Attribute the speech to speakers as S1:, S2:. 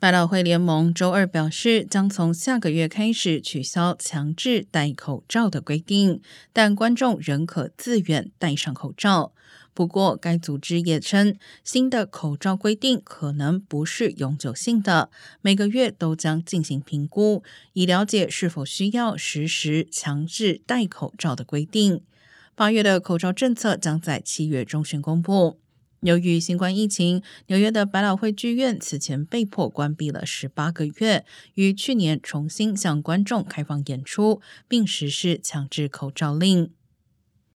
S1: 百老汇联盟周二表示，将从下个月开始取消强制戴口罩的规定，但观众仍可自愿戴上口罩。不过，该组织也称，新的口罩规定可能不是永久性的，每个月都将进行评估，以了解是否需要实施强制戴口罩的规定。八月的口罩政策将在七月中旬公布。由于新冠疫情，纽约的百老汇剧院此前被迫关闭了十八个月，于去年重新向观众开放演出，并实施强制口罩令。